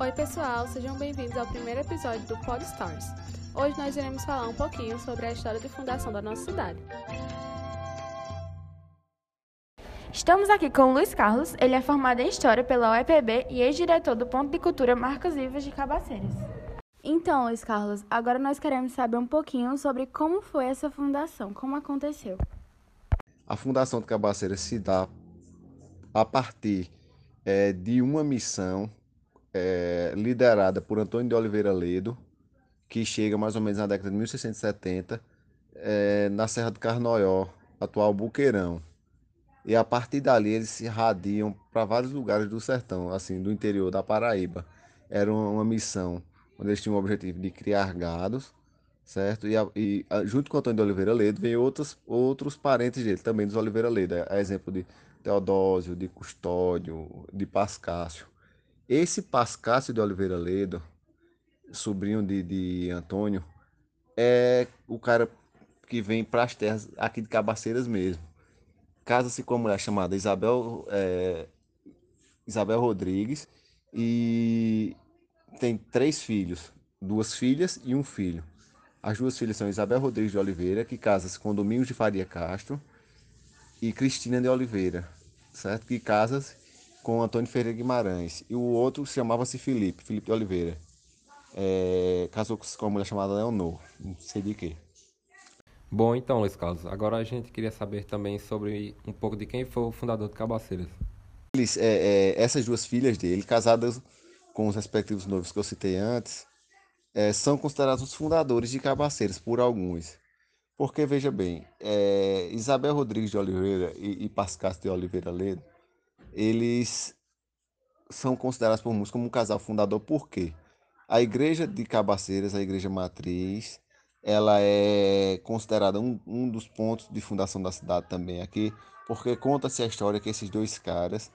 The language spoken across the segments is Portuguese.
Oi, pessoal, sejam bem-vindos ao primeiro episódio do Podstars. Hoje nós iremos falar um pouquinho sobre a história de fundação da nossa cidade. Estamos aqui com o Luiz Carlos, ele é formado em História pela UEPB e ex-diretor do Ponto de Cultura Marcos Vivas de Cabaceiras. Então, Luiz Carlos, agora nós queremos saber um pouquinho sobre como foi essa fundação, como aconteceu. A fundação de Cabaceiras se dá a partir é, de uma missão é, liderada por Antônio de Oliveira Ledo, que chega mais ou menos na década de 1670, é, na Serra do Carnoió, atual Buqueirão. E a partir dali eles se radiam para vários lugares do sertão, assim, do interior da Paraíba. Era uma missão onde eles tinham o objetivo de criar gados, certo? E, e junto com Antônio de Oliveira Ledo vem outros, outros parentes dele, também dos Oliveira Ledo, a exemplo de Teodósio, de Custódio, de Pascácio. Esse Pascácio de Oliveira Ledo, sobrinho de, de Antônio, é o cara que vem para as terras aqui de Cabaceiras mesmo. Casa-se com uma mulher chamada Isabel, é, Isabel Rodrigues e tem três filhos, duas filhas e um filho. As duas filhas são Isabel Rodrigues de Oliveira, que casa-se com Domingos de Faria Castro, e Cristina de Oliveira, certo? Que casa-se com Antônio Ferreira Guimarães. E o outro chamava-se Felipe, Felipe de Oliveira. É, casou com uma mulher chamada Leonor, não sei de quê. Bom, então, Luiz Carlos, agora a gente queria saber também sobre um pouco de quem foi o fundador de Cabaceiras. Eles, é, é, essas duas filhas dele, casadas com os respectivos noivos que eu citei antes, é, são considerados os fundadores de Cabaceiras por alguns. Porque, veja bem, é, Isabel Rodrigues de Oliveira e, e Pascal de Oliveira Ledo, eles são considerados por muitos como um casal fundador, por quê? A igreja de Cabaceiras, a igreja matriz, ela é considerada um, um dos pontos de fundação da cidade também aqui, porque conta-se a história que esses dois caras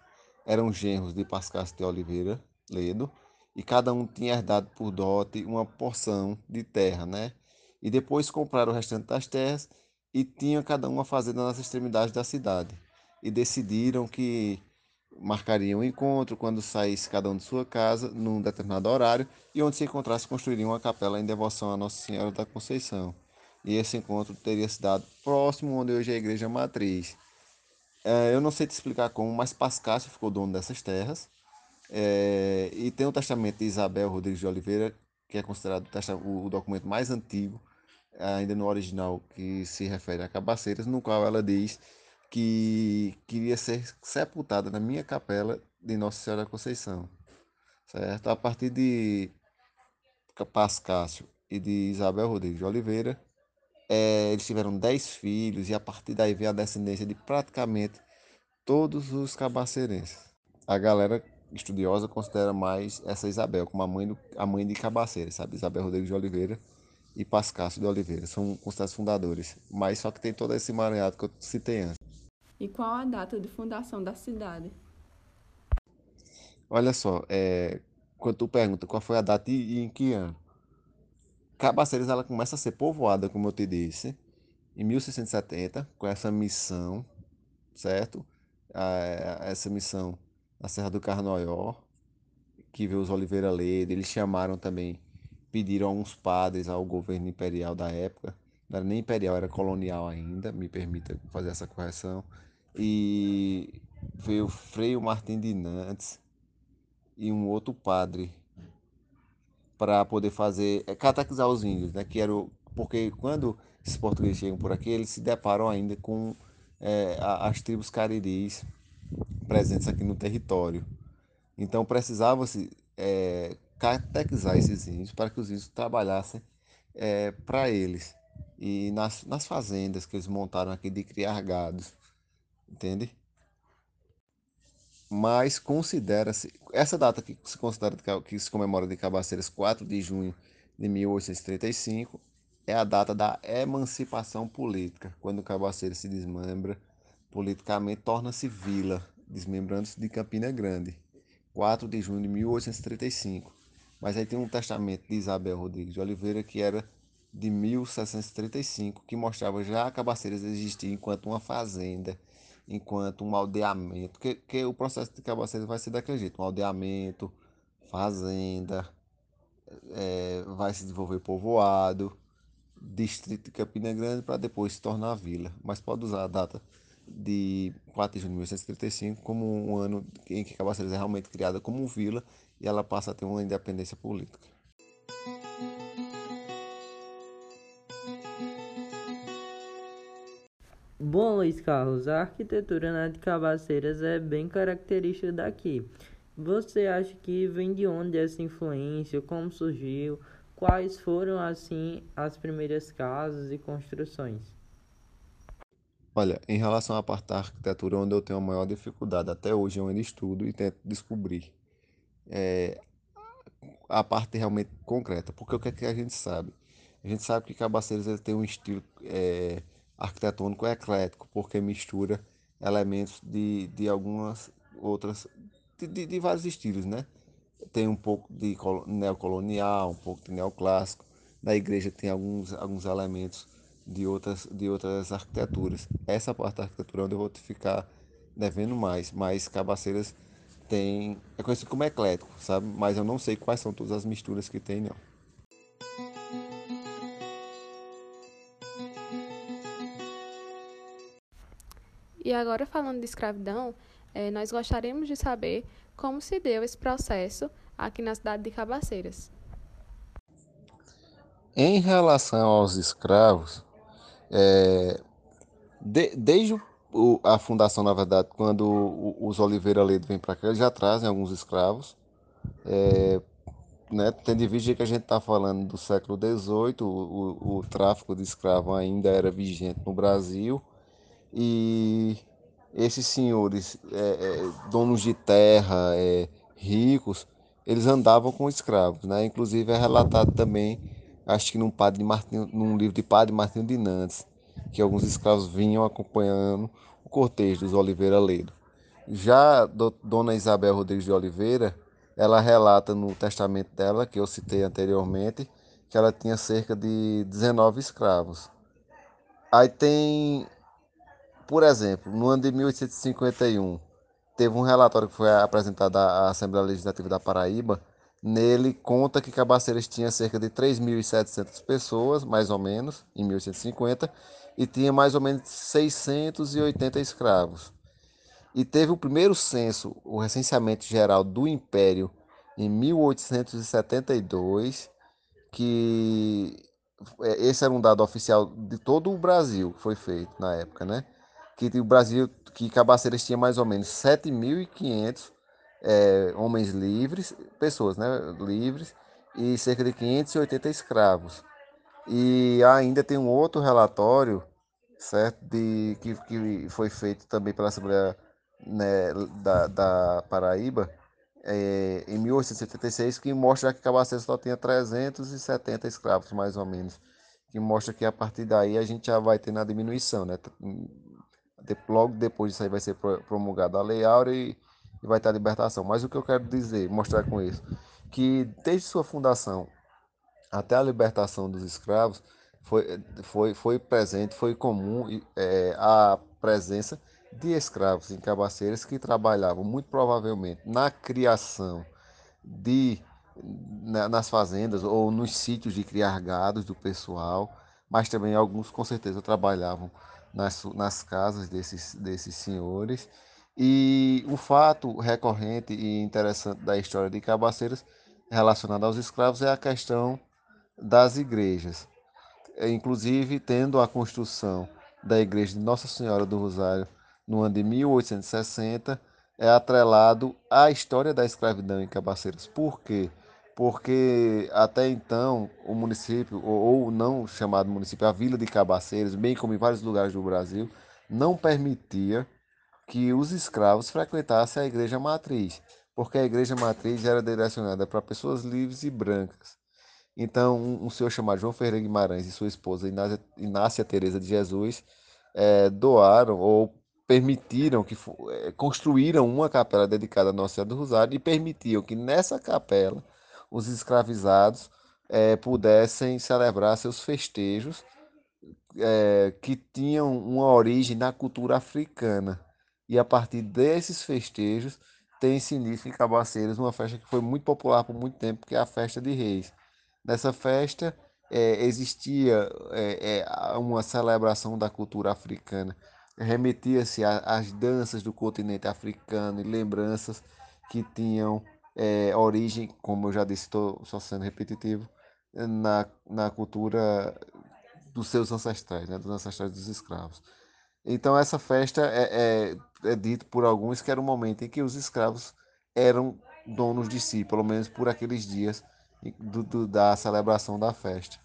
eram genros de Pascal de Oliveira Ledo, e cada um tinha herdado por dote uma porção de terra, né? E depois compraram o restante das terras e tinham cada uma fazenda nas extremidades da cidade. E decidiram que marcariam um encontro quando saísse cada um de sua casa num determinado horário e onde se encontrasse construiriam uma capela em devoção a Nossa Senhora da Conceição. E esse encontro teria se dado próximo onde hoje é a igreja matriz. É, eu não sei te explicar como, mas Pascácio ficou dono dessas terras é, e tem o testamento de Isabel Rodrigues de Oliveira, que é considerado o documento mais antigo, ainda no original, que se refere a Cabaceiras, no qual ela diz que queria ser sepultada na minha capela de Nossa Senhora da Conceição. Certo? A partir de Pascácio e de Isabel Rodrigues de Oliveira, é, eles tiveram dez filhos e a partir daí veio a descendência de praticamente todos os cabaceirenses. A galera estudiosa considera mais essa Isabel como a mãe, do, a mãe de Cabaceiras, sabe? Isabel Rodrigues de Oliveira e Pascácio de Oliveira. São considerados fundadores. Mas só que tem todo esse emaranhado que eu citei antes. E qual a data de fundação da cidade? Olha só, é, quando tu pergunta qual foi a data e, em que ano, Cabaceiras ela começa a ser povoada, como eu te disse, em 1670, com essa missão, certo? Ah, essa missão na Serra do Carnoió, que veio os Oliveira Lede, eles chamaram também, pediram a uns padres ao governo imperial da época, não era nem imperial, era colonial ainda, me permita fazer essa correção, e veio Freio Martim de Nantes e um outro padre para poder fazer, é, catequizar os índios, né, que era o, porque quando esses portugueses chegam por aqui, eles se deparam ainda com é, as tribos cariris, presentes aqui no território. Então precisava-se é, catequizar esses índios para que os índios trabalhassem é, para eles. E nas, nas fazendas que eles montaram aqui de criar gados, entende? Mas considera-se, essa data que se considera que se comemora de Cabaceiras, 4 de junho de 1835, é a data da emancipação política, quando Cabaceiras se desmembra politicamente, torna-se vila desmembrando-se de Campina Grande, 4 de junho de 1835. Mas aí tem um testamento de Isabel Rodrigues de Oliveira que era de 1735, que mostrava já a Cabaceiras existir enquanto uma fazenda, enquanto um aldeamento, que, que o processo de Cabaceiras vai ser daquele jeito, um aldeamento, fazenda, é, vai se desenvolver povoado, distrito de Campina Grande para depois se tornar vila. Mas pode usar a data de 4 de junho de 1935 como um ano em que Cabaceiras é realmente criada como vila e ela passa a ter uma independência política. Bom, Luiz Carlos, a arquitetura na de Cabaceiras é bem característica daqui. Você acha que vem de onde essa influência? Como surgiu? Quais foram, assim, as primeiras casas e construções? Olha, em relação à parte da arquitetura, onde eu tenho a maior dificuldade até hoje, eu ainda estudo e tento descobrir é, a parte realmente concreta. Porque o que, é que a gente sabe? A gente sabe que Cabaceiras ele tem um estilo é, arquitetônico eclético, porque mistura elementos de, de algumas outras, de, de, de vários estilos, né? tem um pouco de neocolonial, um pouco de neoclássico. Na igreja tem alguns, alguns elementos de outras, de outras arquiteturas. Essa parte da arquitetura é onde eu vou ficar devendo mais, mas Cabaceiras tem é conhecido como eclético, sabe? Mas eu não sei quais são todas as misturas que tem, não. E agora falando de escravidão, eh, nós gostaríamos de saber como se deu esse processo aqui na cidade de Cabaceiras. Em relação aos escravos, é, de, desde o, a fundação, na verdade, quando os Oliveira Ledo vêm para cá, eles já trazem alguns escravos. É, né, tendo em vista que a gente está falando do século XVIII, o, o, o, tráfico de escravos ainda era vigente no Brasil e esses senhores, é, é, donos de terra, é, ricos, eles andavam com escravos, né? Inclusive é relatado também, acho que num, padre Martinho, num livro de Padre Martinho de Nantes, que alguns escravos vinham acompanhando o cortejo dos Oliveira Ledo. Já do, Dona Isabel Rodrigues de Oliveira, ela relata no testamento dela, que eu citei anteriormente, que ela tinha cerca de 19 escravos. Aí tem por exemplo, no ano de 1851, teve um relatório que foi apresentado à Assembleia Legislativa da Paraíba. Nele conta que Cabaceiras tinha cerca de 3.700 pessoas, mais ou menos, em 1850, e tinha mais ou menos 680 escravos. E teve o primeiro censo, o recenseamento geral do Império, em 1872, que é, esse era um dado oficial de todo o Brasil, foi feito na época, né? Que o Brasil, que Cabaceiras tinha mais ou menos 7.500 é, homens livres, pessoas né, livres, e cerca de 580 escravos. E ainda tem um outro relatório, certo, de, que, que foi feito também pela Assembleia né, da, da Paraíba, é, em 1876, que mostra que Cabaceiras só tinha 370 escravos, mais ou menos. Que mostra que a partir daí a gente já vai ter na diminuição, né? Logo depois disso aí vai ser promulgada a Lei Áurea e, e vai ter a libertação. Mas o que eu quero dizer, mostrar com isso, que desde sua fundação até a libertação dos escravos, foi, foi, foi presente, foi comum é, a presença de escravos em cabaceiras que trabalhavam muito provavelmente na criação de nas fazendas ou nos sítios de criar gados do pessoal, mas também alguns com certeza trabalhavam nas, nas casas desses, desses senhores. E o fato recorrente e interessante da história de Cabaceiras relacionado aos escravos é a questão das igrejas. É, inclusive, tendo a construção da igreja de Nossa Senhora do Rosário no ano de 1860, é atrelado à história da escravidão em Cabaceiras. Por quê? Até então o município, ou, ou não chamado município, a Vila de Cabaceiras, bem como em vários lugares do Brasil, não permitia que os escravos frequentassem a igreja matriz, porque a igreja matriz era direcionada para pessoas livres e brancas. Então, um, um senhor chamado João Ferreira Guimarães e sua esposa Inácia, Inácia Teresa de Jesus é, doaram ou permitiram que é, construíram uma capela dedicada a Nossa Senhora do Rosário e permitiam que nessa capela os escravizados é, pudessem celebrar seus festejos é, que tinham uma origem na cultura africana. E a partir desses festejos tem-se início em Cabaceiras uma festa que foi muito popular por muito tempo, que é a Festa de Reis. Nessa festa é, existia é, uma celebração da cultura africana, remetia-se às danças do continente africano e lembranças que tinham é, origem, como eu já disse, estou só sendo repetitivo, na, na cultura dos seus ancestrais, né, dos ancestrais dos escravos. Então essa festa é, é, é dito por alguns que era o momento em que os escravos eram donos de si, pelo menos por aqueles dias do, do, da celebração da festa.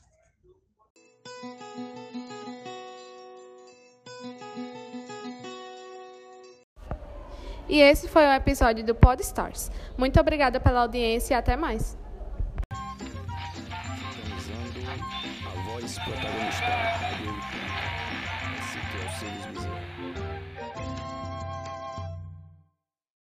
E esse foi o episódio do Podstars. Muito obrigada pela audiência e até mais.